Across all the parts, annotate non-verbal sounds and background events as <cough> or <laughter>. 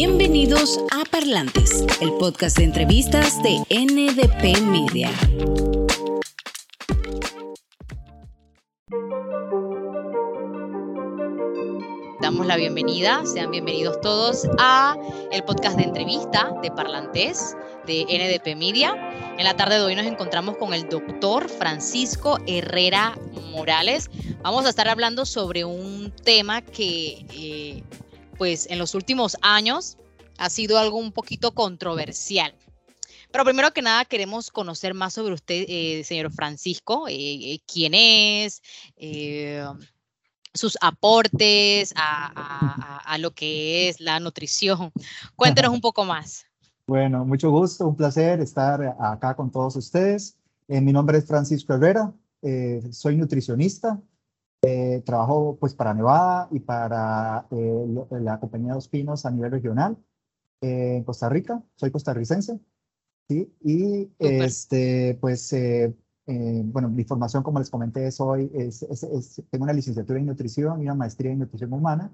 Bienvenidos a Parlantes, el podcast de entrevistas de NDP Media. Damos la bienvenida, sean bienvenidos todos a el podcast de entrevista de Parlantes de NDP Media. En la tarde de hoy nos encontramos con el doctor Francisco Herrera Morales. Vamos a estar hablando sobre un tema que eh, pues en los últimos años ha sido algo un poquito controversial. Pero primero que nada queremos conocer más sobre usted, eh, señor Francisco, eh, eh, quién es, sus aportes a, lo que es la nutrición. Cuéntenos un poco más. Bueno, mucho gusto, un placer estar acá con todos ustedes. mi nombre es Francisco Herrera, soy nutricionista, eh, trabajo pues para Nevada y para eh, la compañía Dos Pinos a nivel regional eh, en Costa Rica. Soy costarricense. ¿sí? Y este, pues, bueno, mi formación, como les comenté, soy, es, tengo una licenciatura en nutrición y una maestría en nutrición humana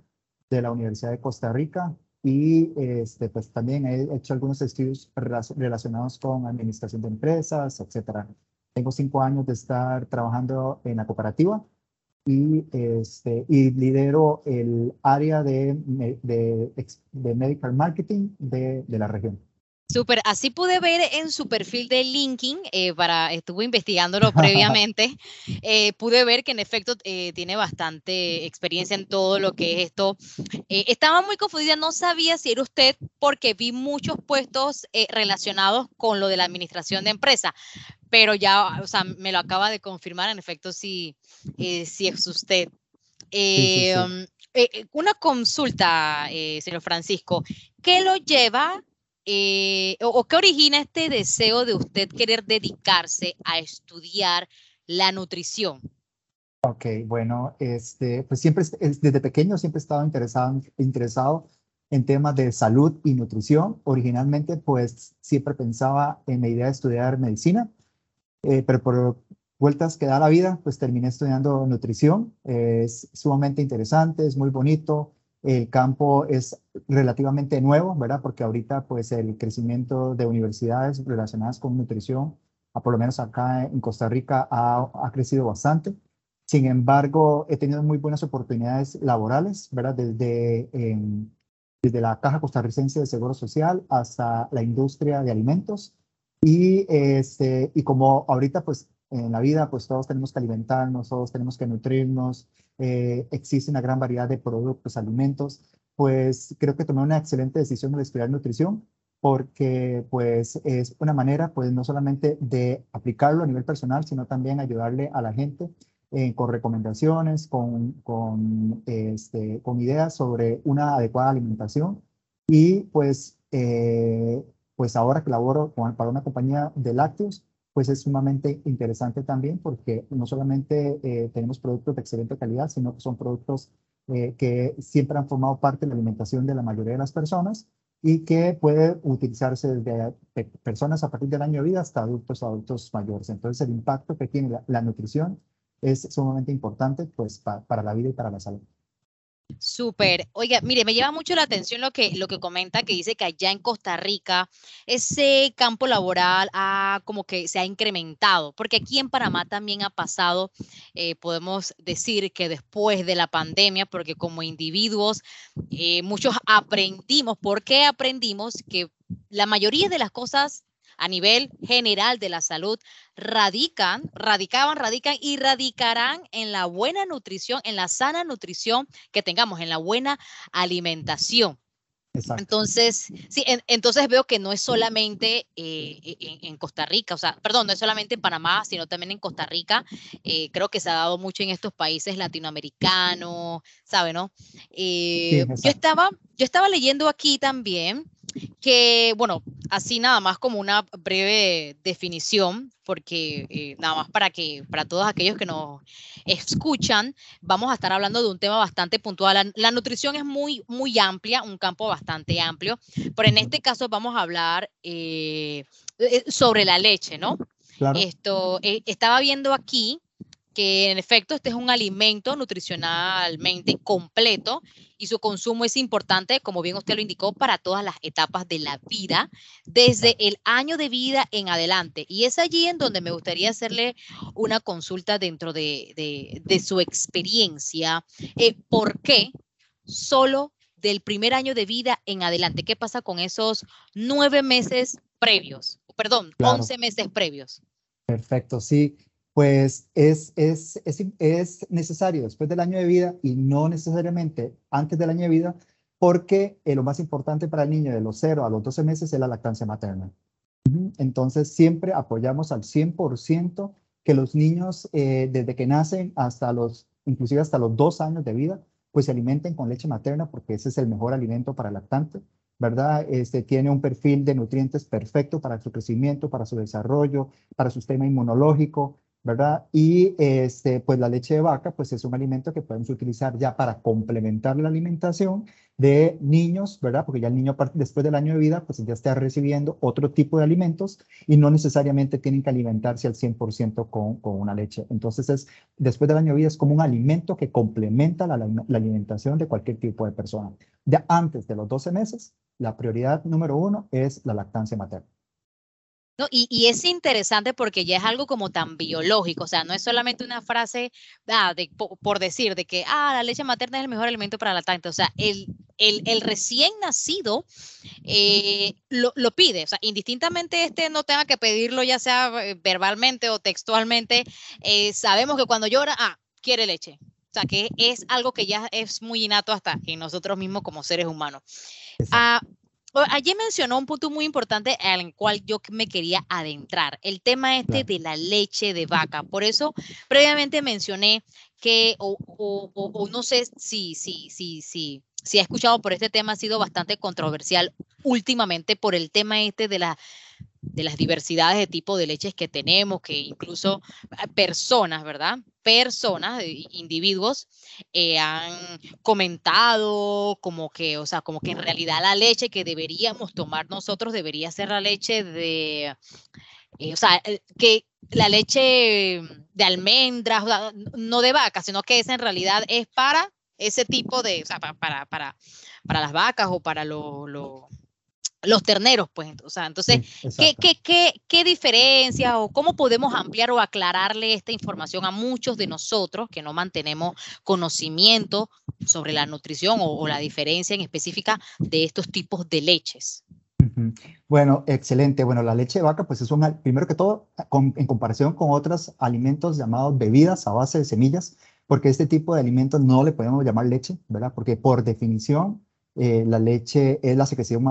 de la Universidad de Costa Rica. Y este, pues también he hecho algunos estudios relacionados con administración de empresas, etcétera. Tengo cinco años de estar trabajando en la cooperativa y, este, y lidero el área de, de, de medical marketing de, de la región. Súper, así pude ver en su perfil de LinkedIn, eh, para, estuve investigándolo <laughs> previamente, eh, pude ver que en efecto eh, tiene bastante experiencia en todo lo que es esto. estaba muy confundida, no sabía si era usted porque vi muchos puestos relacionados con lo de la administración de empresa, pero ya, o sea, me lo acaba de confirmar, en efecto, si, si es usted. Um, una consulta, señor Francisco, ¿qué lo lleva eh, o, qué origina este deseo de usted querer dedicarse a estudiar la nutrición? Ok, bueno, este, pues siempre, desde pequeño siempre he estado interesado, interesado en temas de salud y nutrición. Originalmente, pues siempre pensaba en la idea de estudiar medicina, eh, pero por vueltas que da la vida, pues terminé estudiando nutrición. es sumamente interesante, es muy bonito, el campo es relativamente nuevo, ¿verdad? Porque ahorita pues el crecimiento de universidades relacionadas con nutrición, a por lo menos acá en Costa Rica, ha, ha crecido bastante. Sin embargo, he tenido muy buenas oportunidades laborales, ¿verdad? Desde, em, desde la Caja Costarricense de Seguro Social hasta la industria de alimentos. Y, este, y como ahorita pues en la vida, pues todos tenemos que alimentarnos, todos tenemos que nutrirnos, eh, existe una gran variedad de productos, alimentos, pues creo que tomé una excelente decisión de estudiar nutrición porque pues es una manera pues no solamente de aplicarlo a nivel personal, sino también ayudarle a la gente eh, con recomendaciones, con, con, este, con ideas sobre una adecuada alimentación. Y pues, eh, pues ahora que laboro para una compañía de lácteos, pues es sumamente interesante también porque no solamente eh, tenemos productos de excelente calidad, sino que son productos eh, que siempre han formado parte de la alimentación de la mayoría de las personas y que puede utilizarse desde personas a partir del año de vida hasta adultos o adultos mayores. Entonces el impacto que tiene la, nutrición es sumamente importante pues, para la vida y para la salud. Súper. Oiga, mire, me llama mucho la atención lo que, lo que comenta, que dice que allá en Costa Rica ese campo laboral ha como que se ha incrementado, porque aquí en Panamá también ha pasado, eh, podemos decir que después de la pandemia, porque como individuos eh, muchos aprendimos, ¿por qué aprendimos que la mayoría de las cosas a nivel general de la salud radican, radicaban, radican y radicarán en la buena nutrición, en la sana nutrición que tengamos, en la buena alimentación. Entonces, sí, entonces veo que no es solamente eh, e, en, Costa Rica, o sea, perdón, no es solamente en Panamá, sino también en Costa Rica. Eh, creo que se ha dado mucho en estos países latinoamericanos, ¿sabe, no? Eh, yo, estaba, yo estaba leyendo aquí también que, bueno, así nada más como una breve definición, porque eh, nada más para que, para todos aquellos que nos escuchan, vamos a estar hablando de un tema bastante puntual. La, nutrición es muy, muy amplia, un campo bastante amplio, pero en este caso vamos a hablar eh, eh, sobre la leche, ¿no? Esto, estaba viendo aquí que en efecto este es un alimento nutricionalmente completo y su consumo es importante, como bien usted lo indicó, para todas las etapas de la vida, desde el año de vida en adelante. Y es allí en donde me gustaría hacerle una consulta dentro de, su experiencia. Eh, ¿Por qué solo del primer año de vida en adelante? ¿Qué pasa con esos nueve meses previos? Perdón, once meses previos. Perfecto, sí pues es, es, es, es, necesario después del año de vida y no necesariamente antes del año de vida, porque eh, lo más importante para el niño de los 0 a los 12 meses es la lactancia materna. Entonces, siempre apoyamos al 100% que los niños, eh, desde que nacen hasta los, inclusive hasta los dos años de vida, pues se alimenten con leche materna, porque ese es el mejor alimento para el lactante. ¿verdad? Este, tiene un perfil de nutrientes perfecto para su crecimiento, para su desarrollo, para su sistema inmunológico, ¿verdad? Y este, pues la leche de vaca, pues es un alimento que podemos utilizar ya para complementar la alimentación de niños, ¿verdad? Porque ya el niño después del año de vida, pues ya está recibiendo otro tipo de alimentos y no necesariamente tienen que alimentarse al 100% con, con una leche. Entonces, es, después del año de vida es como un alimento que complementa la, la alimentación de cualquier tipo de persona. Ya antes de los 12 meses, la prioridad número uno es la lactancia materna. No, y, es interesante porque ya es algo como tan biológico, o sea, no es solamente una frase ah, de, por, decir de que ah, la leche materna es el mejor alimento para la lactante, o sea, el, el, recién nacido eh, lo, pide, o sea, indistintamente este no tenga que pedirlo ya sea eh, verbalmente o textualmente, eh, sabemos que cuando llora, ah, quiere leche, o sea, que es algo que ya es muy innato hasta en nosotros mismos como seres humanos. Ah, Allí mencionó un punto muy importante al cual yo me quería adentrar, el tema este de la leche de vaca. Por eso previamente mencioné que, o, no sé si, si, si, si, si ha escuchado por este tema, ha sido bastante controversial últimamente por el tema este de la de las diversidades de tipo de leches que tenemos, que incluso ah, personas, ¿verdad? Personas, eh, individuos, eh, han comentado como que, o sea, como que en realidad la leche que deberíamos tomar nosotros debería ser la leche de, eh, o sea, que la leche de almendras, no de vaca, sino que esa en realidad es para ese tipo de, o sea, para, para, para, para las vacas o para los los terneros, pues, o sea, entonces, ¿qué, qué, qué, qué diferencia o cómo podemos ampliar o aclararle esta información a muchos de nosotros que no mantenemos conocimiento sobre la nutrición o, la diferencia en específica de estos tipos de leches? Bueno, excelente. Bueno, la leche de vaca, pues es un, primero que todo, en comparación con otros alimentos llamados bebidas a base de semillas, porque este tipo de alimentos no le podemos llamar leche, ¿verdad? Porque por definición eh, la leche es la secreción,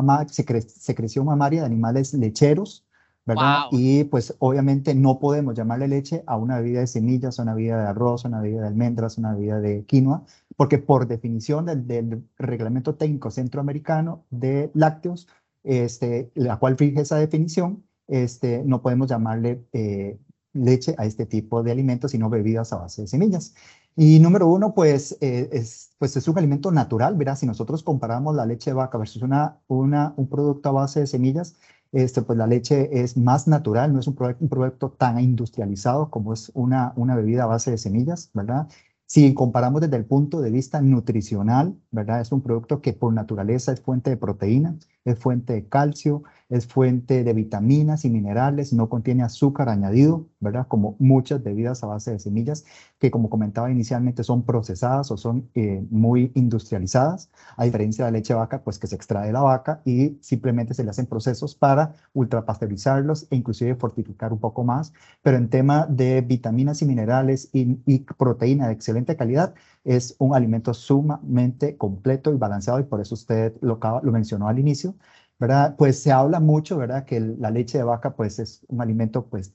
secreción mamaria de animales lecheros, ¿verdad? Y pues obviamente no podemos llamarle leche a una bebida de semillas, a una bebida de arroz, a una bebida de almendras, a una bebida de quinoa, porque por definición del, reglamento técnico centroamericano de lácteos, este, la cual fija esa definición, este, no podemos llamarle eh, leche a este tipo de alimentos, sino bebidas a base de semillas. Y número uno, pues, eh, es, pues es un alimento natural, ¿verdad? Si nosotros comparamos la leche de vaca versus una, una, un producto a base de semillas, este, pues la leche es más natural, no es un, un producto tan industrializado como es una, una bebida a base de semillas, ¿verdad? Si comparamos desde el punto de vista nutricional, ¿verdad? Es un producto que por naturaleza es fuente de proteína, es fuente de calcio, es fuente de vitaminas y minerales, no contiene azúcar añadido, ¿verdad? Como muchas bebidas a base de semillas, que como comentaba inicialmente son procesadas o son eh, muy industrializadas, a diferencia de la leche de vaca, pues que se extrae de la vaca y simplemente se le hacen procesos para ultrapasteurizarlos e inclusive fortificar un poco más. Pero en tema de vitaminas y minerales y, y proteína de excelente calidad, es un alimento sumamente completo y balanceado y por eso usted lo, lo mencionó al inicio, ¿verdad? Pues se habla mucho, ¿verdad? Que la leche de vaca pues es un alimento pues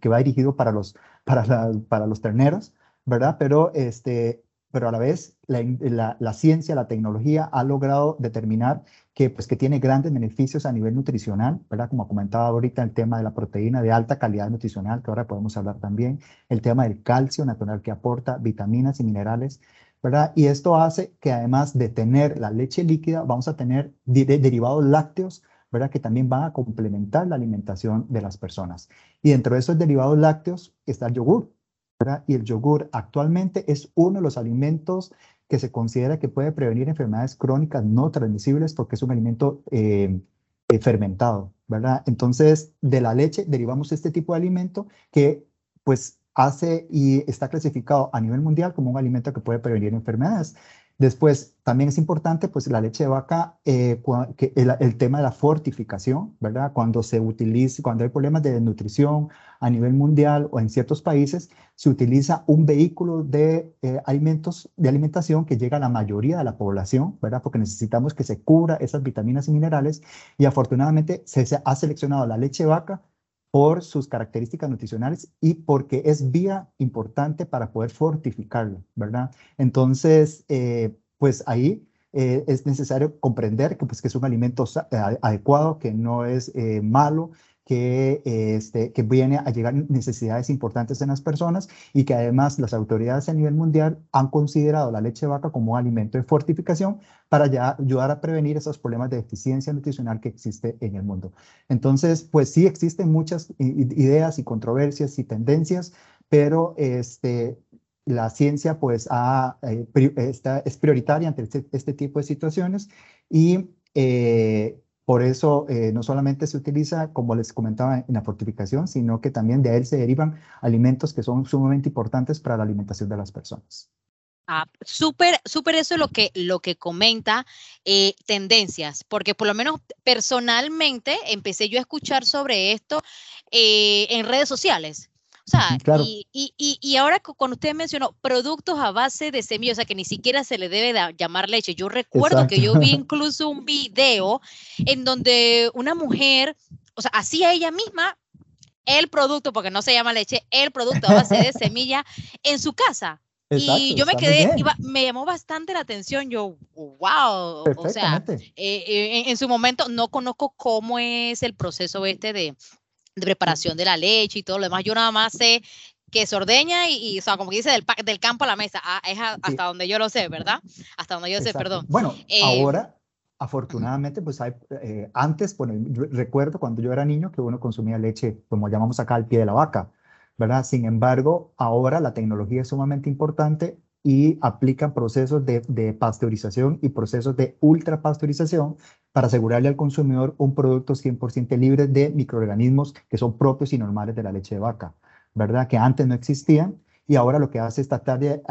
que va dirigido para los, para, para los terneros, ¿verdad? Pero este, pero a la vez la, la, ciencia, la tecnología ha logrado determinar que, pues, que tiene grandes beneficios a nivel nutricional, ¿verdad? Como comentaba ahorita el tema de la proteína de alta calidad nutricional, que ahora podemos hablar también, el tema del calcio natural que aporta vitaminas y minerales, ¿verdad? Y esto hace que además de tener la leche líquida, vamos a tener derivados lácteos, ¿verdad? Que también van a complementar la alimentación de las personas. Y dentro de esos derivados lácteos está el yogur, Y el yogur actualmente es uno de los alimentos que se considera que puede prevenir enfermedades crónicas no transmisibles porque es un alimento eh, eh, fermentado, ¿verdad? Entonces, de la leche derivamos este tipo de alimento que pues hace y está clasificado a nivel mundial como un alimento que puede prevenir enfermedades. Después, también es importante, pues, la leche de vaca, eh, que el, tema de la fortificación, ¿verdad? Cuando se utiliza, cuando hay problemas de desnutrición a nivel mundial o en ciertos países, se utiliza un vehículo de eh, alimentos, de alimentación que llega a la mayoría de la población, ¿verdad? Porque necesitamos que se cubra esas vitaminas y minerales y afortunadamente se, se ha seleccionado la leche de vaca por sus características nutricionales y porque es vía importante para poder fortificarlo, ¿verdad? Entonces, eh, pues ahí eh, es necesario comprender que, pues, que es un alimento adecuado, que no es eh, malo, que, este, que viene a llegar necesidades importantes en las personas y que además las autoridades a nivel mundial han considerado la leche de vaca como alimento de fortificación para ya ayudar a prevenir esos problemas de deficiencia nutricional que existe en el mundo. Entonces, pues sí existen muchas ideas y controversias y tendencias, pero este, la ciencia pues ha, eh, es prioritaria ante este, este, tipo de situaciones y eh, por eso eh, no solamente se utiliza, como les comentaba, en la fortificación, sino que también de él se derivan alimentos que son sumamente importantes para la alimentación de las personas. Ah, súper, súper eso es lo que, lo que comenta eh, tendencias, porque por lo menos personalmente empecé yo a escuchar sobre esto eh, en redes sociales. O sea, y, y, y, ahora cuando usted mencionó productos a base de semillas, o sea, que ni siquiera se le debe llamar leche. Yo recuerdo que yo vi <laughs> incluso un video en donde una mujer, o sea, hacía ella misma el producto, porque no se llama leche, el producto a base de semilla en su casa. y yo me quedé, me llamó bastante la atención, yo, wow, o sea, eh, eh, en, su momento no conozco cómo es el proceso este de, de preparación de la leche y todo lo demás. Yo nada más sé que se ordeña y, o sea, como que dice, del, del campo a la mesa. Ah, es hasta donde yo lo sé, ¿verdad? Hasta donde yo sé, perdón. Bueno, eh, ahora, afortunadamente, pues hay, eh, antes, bueno, recuerdo cuando yo era niño que uno consumía leche, como llamamos acá, al pie de la vaca, ¿verdad? Sin embargo, ahora la tecnología es sumamente importante y aplican procesos de, de pasteurización y procesos de ultrapasteurización para asegurarle al consumidor un producto 100% libre de microorganismos que son propios y normales de la leche de vaca, ¿verdad? Que antes no existían y ahora lo que hace es tratar de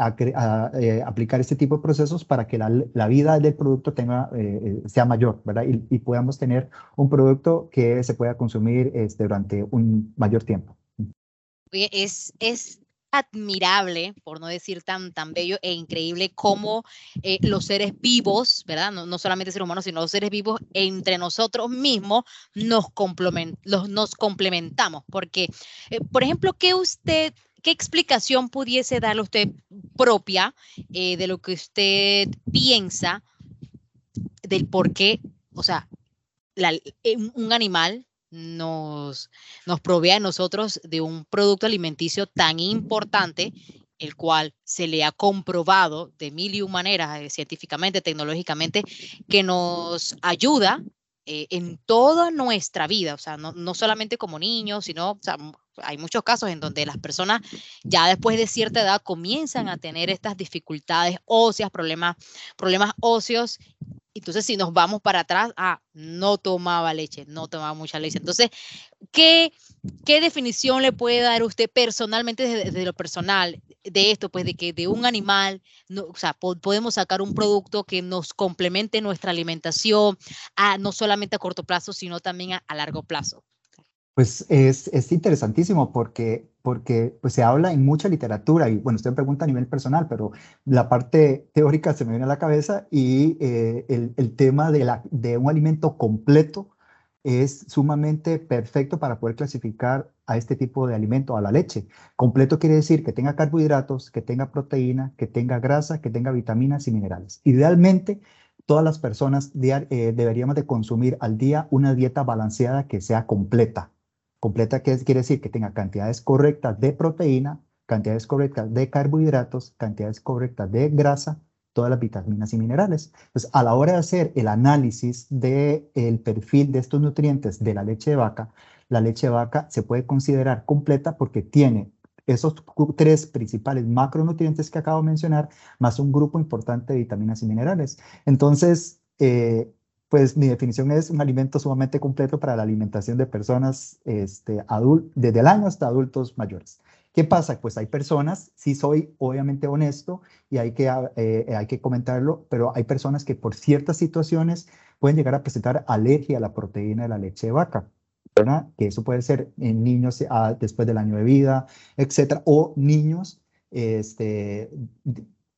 eh, aplicar este tipo de procesos para que la, vida del producto tenga, eh, eh, sea mayor, ¿verdad? Y, podamos tener un producto que se pueda consumir este, durante un mayor tiempo. es, es admirable, por no decir tan, tan bello e increíble, como eh, los seres vivos, ¿verdad? No, solamente seres humanos, sino los seres vivos entre nosotros mismos nos, los, nos complementamos. Porque, eh, por ejemplo, ¿qué usted ¿qué explicación pudiese darle usted propia eh, de lo que usted piensa del por qué, o sea, un animal nos, nos provee a nosotros de un producto alimenticio tan importante, el cual se le ha comprobado de mil y un maneras, eh, científicamente, tecnológicamente, que nos ayuda eh, en toda nuestra vida, o sea, no, no solamente como niños, sino, hay muchos casos en donde las personas ya después de cierta edad comienzan a tener estas dificultades óseas, problemas, problemas óseos entonces, si nos vamos para atrás, ah, no tomaba leche, no tomaba mucha leche. Entonces, ¿qué, qué definición le puede dar usted personalmente desde, lo personal de esto? Pues de que de un animal, no, o sea, podemos sacar un producto que nos complemente nuestra alimentación, a, no solamente a corto plazo, sino también a largo plazo. Pues es, es interesantísimo porque, porque pues se habla en mucha literatura y bueno, usted me pregunta a nivel personal, pero la parte teórica se me viene a la cabeza y eh, el, el, tema de, la, de un alimento completo es sumamente perfecto para poder clasificar a este tipo de alimento, a la leche. Completo quiere decir que tenga carbohidratos, que tenga proteína, que tenga grasa, que tenga vitaminas y minerales. Idealmente, todas las personas eh, deberíamos de consumir al día una dieta balanceada que sea completa Completa ¿qué quiere decir que tenga cantidades correctas de proteína, cantidades correctas de carbohidratos, cantidades correctas de grasa, todas las vitaminas y minerales. Entonces, a la hora de hacer el análisis del el perfil de estos nutrientes de la leche de vaca, la leche de vaca se puede considerar completa porque tiene esos tres principales macronutrientes que acabo de mencionar, más un grupo importante de vitaminas y minerales. Entonces, eh, pues mi definición es un alimento sumamente completo para la alimentación de personas este, desde el año hasta adultos mayores. ¿Qué pasa? Pues hay personas, sí soy obviamente honesto y hay que, eh, hay que comentarlo, pero hay personas que por ciertas situaciones pueden llegar a presentar alergia a la proteína de la leche de vaca. ¿verdad? Que eso puede ser en niños ah, después del año de vida, etcétera, o niños este,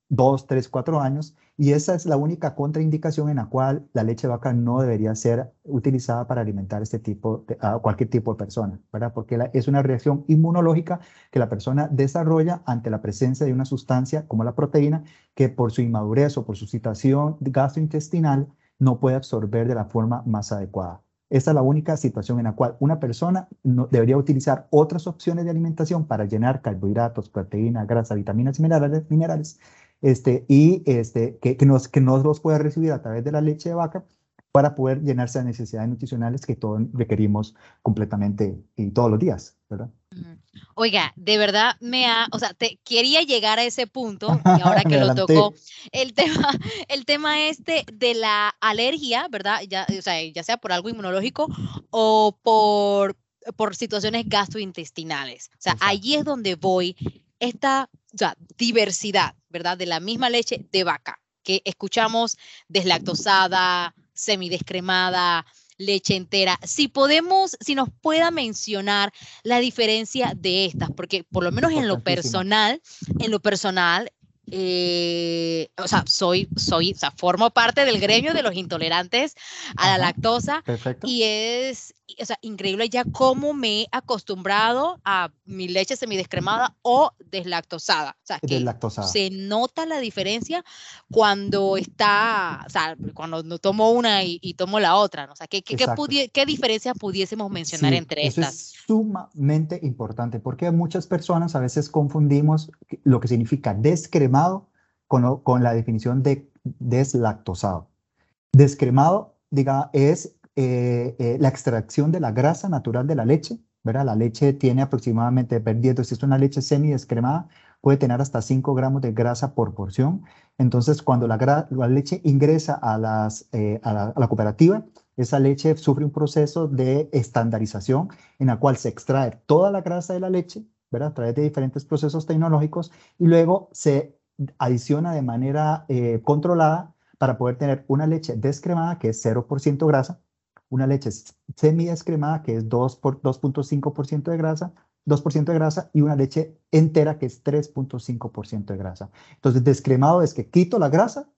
dos, tres, cuatro años, y esa es la única contraindicación en la cual la leche de vaca no debería ser utilizada para alimentar este tipo a cualquier tipo de persona, ¿verdad? Porque es una reacción inmunológica que la persona desarrolla ante la presencia de una sustancia como la proteína que por su inmadurez o por su situación gastrointestinal no puede absorber de la forma más adecuada. Esta es la única situación en la cual una persona no, debería utilizar otras opciones de alimentación para llenar carbohidratos, proteínas, grasa, vitaminas y minerales este, y este, que, que, nos, que nos los pueda recibir a través de la leche de vaca para poder llenarse de necesidades nutricionales que todos requerimos completamente y todos los días, ¿verdad? Oiga, de verdad me ha, o sea, te quería llegar a ese punto <laughs> y ahora que lo tocó, el tema, <laughs> el tema este de la alergia, ¿verdad? Ya, o sea, ya sea por algo inmunológico o por, por situaciones gastrointestinales. O sea, allí es donde voy, esta o sea, diversidad, ¿verdad? De la misma leche de vaca que escuchamos deslactosada, semidescremada, leche entera. Si podemos, si nos pueda mencionar la diferencia de estas, porque por lo menos en lo personal, en lo personal, eh, o sea, soy, soy, o sea, formo parte del gremio de los intolerantes a la lactosa Perfecto. y es, o sea, increíble ya cómo me he acostumbrado a mi leche semidescremada o deslactosada. O sea, que se nota la diferencia cuando está, o sea, cuando no tomo una y, tomo la otra. ¿no? O sea, ¿qué, qué, qué, diferencias pudiésemos mencionar entre eso estas? Es sumamente importante porque muchas personas a veces confundimos lo que significa descremado con, con la definición de deslactosado. Descremado, diga, es eh, eh, la extracción de la grasa natural de la leche, ¿verdad? La leche tiene aproximadamente, perdiendo, si es una leche semi-descremada, puede tener hasta 5 gramos de grasa por porción. Entonces, cuando la, la leche ingresa a, las, eh, a, la, cooperativa, esa leche sufre un proceso de estandarización en la cual se extrae toda la grasa de la leche, ¿verdad? A través de diferentes procesos tecnológicos y luego se adiciona de manera controlada para poder tener una leche descremada que es 0% grasa una leche semi-descremada, que es 2.5% de grasa, 2% de grasa, y una leche entera, que es 3.5% de grasa. Entonces, descremado es que quito la grasa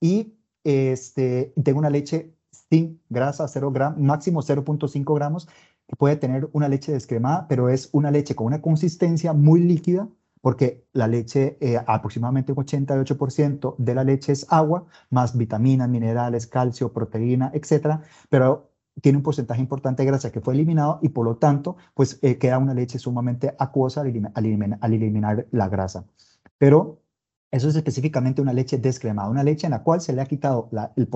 y este, tengo una leche sin grasa, 0 gramos, máximo 0.5 gramos, que puede tener una leche descremada, pero es una leche con una consistencia muy líquida, porque la leche, eh, aproximadamente un 88% de la leche es agua, más vitaminas, minerales, calcio, proteína, etcétera, pero tiene un porcentaje importante de grasa que fue eliminado y por lo tanto, pues eh, queda una leche sumamente acuosa al, eliminar, la grasa. Pero eso es específicamente una leche descremada, una leche en la cual se le ha quitado el,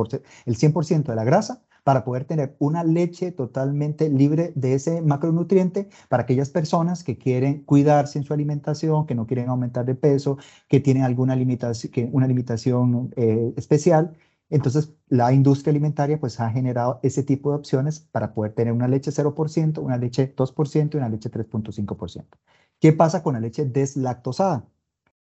el 100% de la grasa para poder tener una leche totalmente libre de ese macronutriente para aquellas personas que quieren cuidarse en su alimentación, que no quieren aumentar de peso, que tienen alguna limitación, una limitación eh, especial. Entonces, la industria alimentaria pues ha generado ese tipo de opciones para poder tener una leche 0%, una leche 2% y una leche 3.5%. ¿Qué pasa con la leche deslactosada?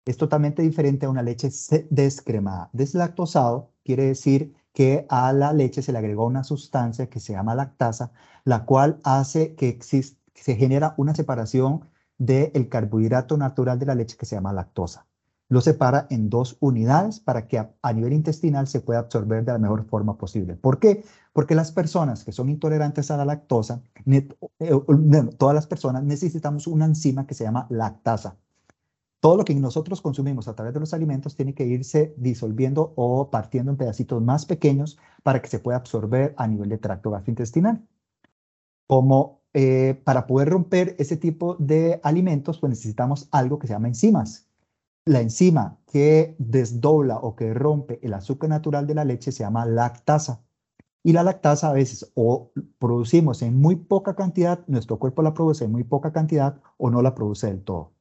Es totalmente diferente a una leche descremada. Deslactosado quiere decir que a la leche se le agregó una sustancia que se llama lactasa, la cual hace que se genera una separación del carbohidrato natural de la leche que se llama lactosa. Lo separa en dos unidades para que a, nivel intestinal se pueda absorber de la mejor forma posible. ¿Por qué? Porque las personas que son intolerantes a la lactosa, eh, todas las personas necesitamos una enzima que se llama lactasa todo lo que nosotros consumimos a través de los alimentos tiene que irse disolviendo o partiendo en pedacitos más pequeños para que se pueda absorber a nivel de tracto gastrointestinal. Como eh, para poder romper ese tipo de alimentos, pues necesitamos algo que se llama enzimas. La enzima que desdobla o que rompe el azúcar natural de la leche se llama lactasa. Y la lactasa a veces o producimos en muy poca cantidad, nuestro cuerpo la produce en muy poca cantidad o no la produce del todo.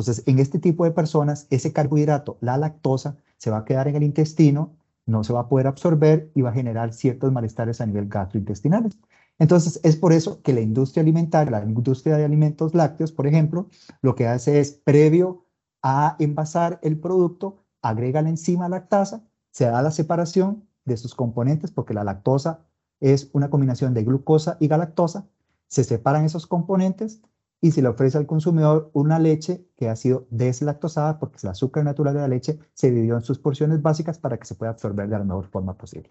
Entonces, en este tipo de personas, ese carbohidrato, la lactosa, se va a quedar en el intestino, no se va a poder absorber y va a generar ciertos malestares a nivel gastrointestinales. Entonces, es por eso que la industria alimentaria, la industria de alimentos lácteos, por ejemplo, lo que hace es, previo a envasar el producto, agrega la enzima lactasa, se da la separación de sus componentes, porque la lactosa es una combinación de glucosa y galactosa, se separan esos componentes y se le ofrece al consumidor una leche que ha sido deslactosada porque el azúcar natural de la leche se dividió en sus porciones básicas para que se pueda absorber de la mejor forma posible.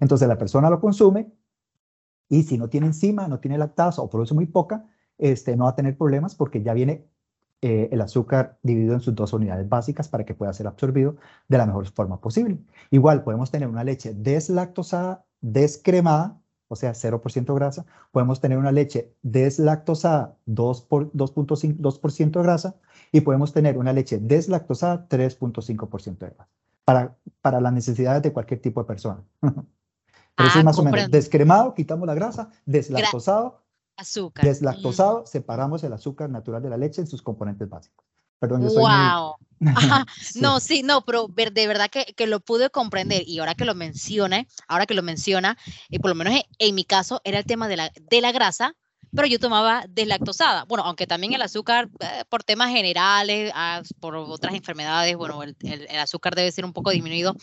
Entonces la persona lo consume y si no tiene enzima, no tiene lactasa o produce muy poca, este, no va a tener problemas porque ya viene eh, el azúcar dividido en sus dos unidades básicas para que pueda ser absorbido de la mejor forma posible. Igual podemos tener una leche deslactosada, descremada, o sea, 0% grasa. Podemos tener una leche deslactosada, 2.5% de grasa. Y podemos tener una leche deslactosada, 3.5% de grasa. Para, para las necesidades de cualquier tipo de persona. <laughs> Pero eso es ah, más o menos descremado, quitamos la grasa, deslactosado, azúcar. Deslactosado, separamos el azúcar natural de la leche en sus componentes básicos. Perdón, yo soy wow. <laughs> No, sí, no, pero de verdad que, que, lo pude comprender y ahora que lo mencione, ahora que lo menciona, y eh, por lo menos en, mi caso era el tema de la, de la grasa, pero yo tomaba deslactosada. Bueno, aunque también el azúcar, eh, por temas generales, ah, por otras enfermedades, bueno, el, el, azúcar debe ser un poco disminuido.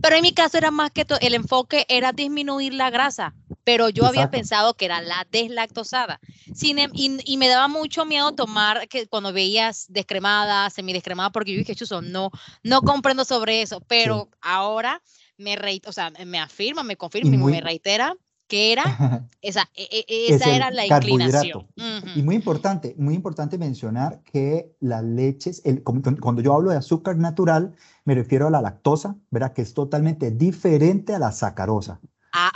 Pero en mi caso era más que el enfoque era disminuir la grasa, pero yo había pensado que era la deslactosada. Sin, em, y, me daba mucho miedo tomar que cuando veías descremada, semidescremada, porque yo dije, chuso, no, no comprendo sobre eso, pero ahora me, o sea, me afirma, me confirma y me reitera que era esa, e, e, esa era la inclinación. Y muy importante, muy importante mencionar que las leches, el, cuando yo hablo de azúcar natural, me refiero a la lactosa, ¿verdad? Que es totalmente diferente a la sacarosa. Ah,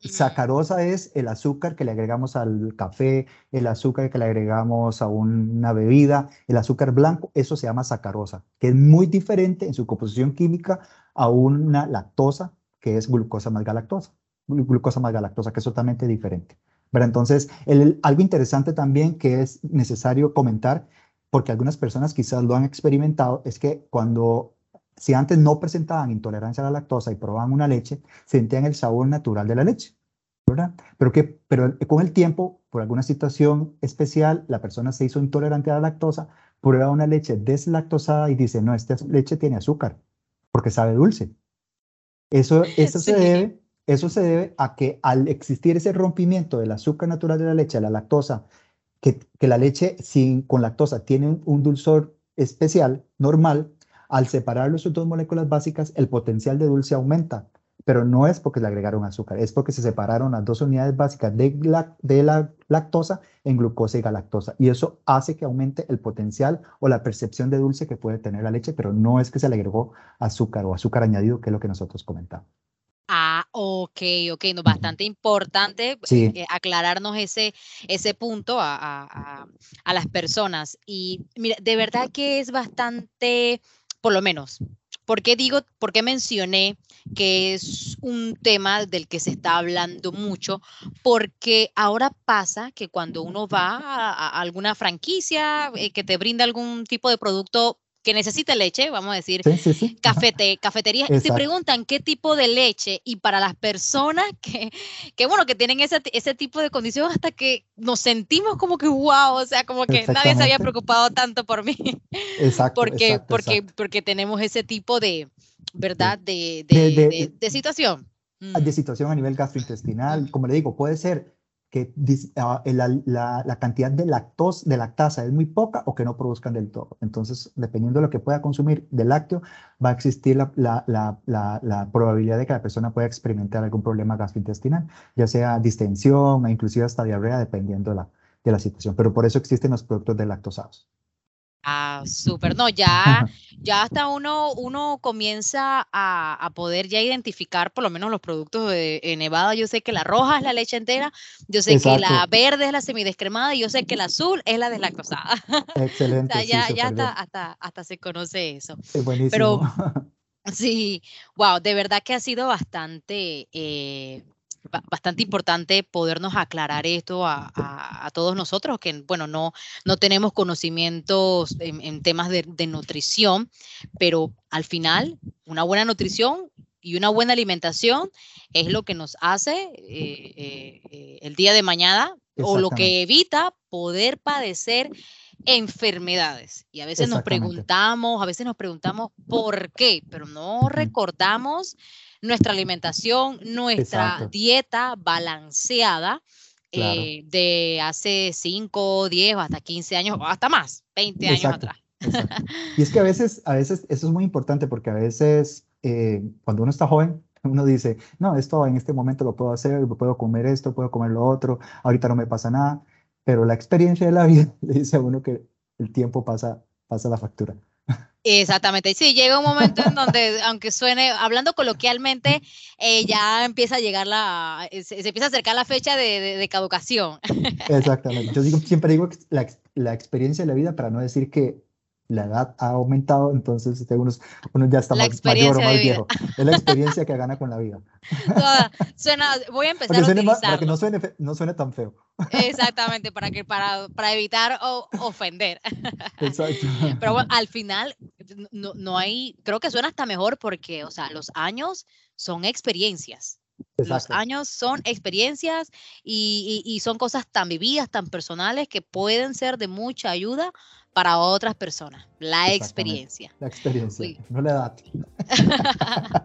sacarosa es el azúcar que le agregamos al café, el azúcar que le agregamos a una bebida, el azúcar blanco, eso se llama sacarosa, que es muy diferente en su composición química a una lactosa, que es glucosa más galactosa glucosa más galactosa, que es totalmente diferente. Pero entonces, algo interesante también que es necesario comentar, porque algunas personas quizás lo han experimentado, es que cuando, si antes no presentaban intolerancia a la lactosa y probaban una leche, sentían el sabor natural de la leche, ¿verdad? Pero, que, pero con el tiempo, por alguna situación especial, la persona se hizo intolerante a la lactosa, prueba una leche deslactosada y dice, no, esta leche tiene azúcar, porque sabe dulce. Eso, eso se debe eso se debe a que al existir ese rompimiento del azúcar natural de la leche, la lactosa, que, la leche sin, con lactosa tiene un, dulzor especial, normal, al separarlo sus dos moléculas básicas, el potencial de dulce aumenta. Pero no es porque le agregaron azúcar, es porque se separaron las dos unidades básicas de la, de la lactosa en glucosa y galactosa. Y eso hace que aumente el potencial o la percepción de dulce que puede tener la leche, pero no es que se le agregó azúcar o azúcar añadido, que es lo que nosotros comentamos. Ok, ok, no, bastante importante eh, aclararnos ese, ese punto a, las personas. Y mira, de verdad que es bastante, por lo menos, ¿por qué digo, por qué mencioné que es un tema del que se está hablando mucho? Porque ahora pasa que cuando uno va a, alguna franquicia eh, que te brinda algún tipo de producto que necesita leche, vamos a decir, Cafete, cafetería, y te preguntan qué tipo de leche y para las personas que, que bueno, que tienen ese, ese tipo de condición hasta que nos sentimos como que wow, o sea, como que nadie se había preocupado tanto por mí. Exacto. <laughs> porque, porque, porque tenemos ese tipo de, ¿verdad? De, de, de, situación. De situación a nivel gastrointestinal, como le digo, puede ser que ah, la, la, cantidad de, lactos, de lactasa es muy poca o que no produzcan del todo. Entonces, dependiendo de lo que pueda consumir de lácteo, va a existir la, la, probabilidad de que la persona pueda experimentar algún problema gastrointestinal, ya sea distensión e inclusive hasta diarrea, dependiendo de la, de la situación. Pero por eso existen los productos de lactosados. Ah, súper. No, ya, <laughs> ya hasta uno, uno comienza a, poder ya identificar por lo menos los productos de, Nevada. Yo sé que la roja es la leche entera, yo sé que la verde es la semidescremada y yo sé que la azul es la deslactosada. <laughs> Excelente. ya, ya hasta, hasta, se conoce eso. Es buenísimo. Pero <laughs> sí, wow, de verdad que ha sido bastante... Eh, bastante importante podernos aclarar esto a, todos nosotros, que bueno, no, no tenemos conocimientos en, temas de, nutrición, pero al final una buena nutrición y una buena alimentación es lo que nos hace eh, eh, eh, el día de mañana o lo que evita poder padecer enfermedades. Y a veces nos preguntamos, a veces nos preguntamos por qué, pero no recordamos nuestra alimentación, nuestra dieta balanceada. de hace 5, 10 hasta 15 años, o hasta más, 20 años atrás. <laughs> Y es que a veces, a veces eso es muy importante porque a veces cuando uno está joven, uno dice, no, esto en este momento lo puedo hacer, puedo comer esto, puedo comer lo otro, ahorita no me pasa nada, pero la experiencia de la <laughs> vida le dice a uno que el tiempo pasa, pasa la factura. Exactamente, sí, llega un momento en donde, <laughs> aunque suene, hablando coloquialmente, eh, ya empieza a llegar la, se, empieza a acercar la fecha de, de, caducación. Exactamente, yo digo, siempre digo la, la experiencia de la vida para no decir que la edad ha aumentado, entonces este, uno, ya está más mayor o más viejo. Es la experiencia que gana con la vida. <laughs> suena, voy a empezar a utilizarlo. para que no suene, no suene tan feo. Exactamente, para, que, para, para evitar o, ofender. <laughs> Exacto. Pero bueno, al final no, no hay, creo que suena hasta mejor porque, o sea, los años son experiencias. Los años son experiencias y, y, y, son cosas tan vividas, tan personales que pueden ser de mucha ayuda para otras personas, la experiencia. La experiencia, no la edad. <laughs>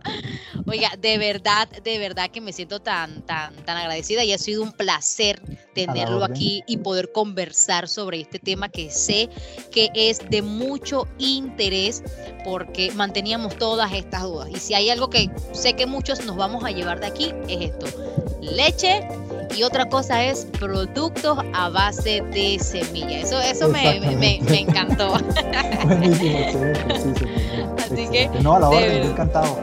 Oiga, de verdad, de verdad que me siento tan, tan, tan agradecida y ha sido un placer tenerlo aquí y poder conversar sobre este tema que sé que es de mucho interés porque manteníamos todas estas dudas. Y si hay algo que sé que muchos nos vamos a llevar de aquí, es esto. Leche y otra cosa es productos a base de semilla. Eso, eso me, me, me, encantó. <laughs> Buenísimo, sí, sí, sí, Así que, no, a la orden, encantado.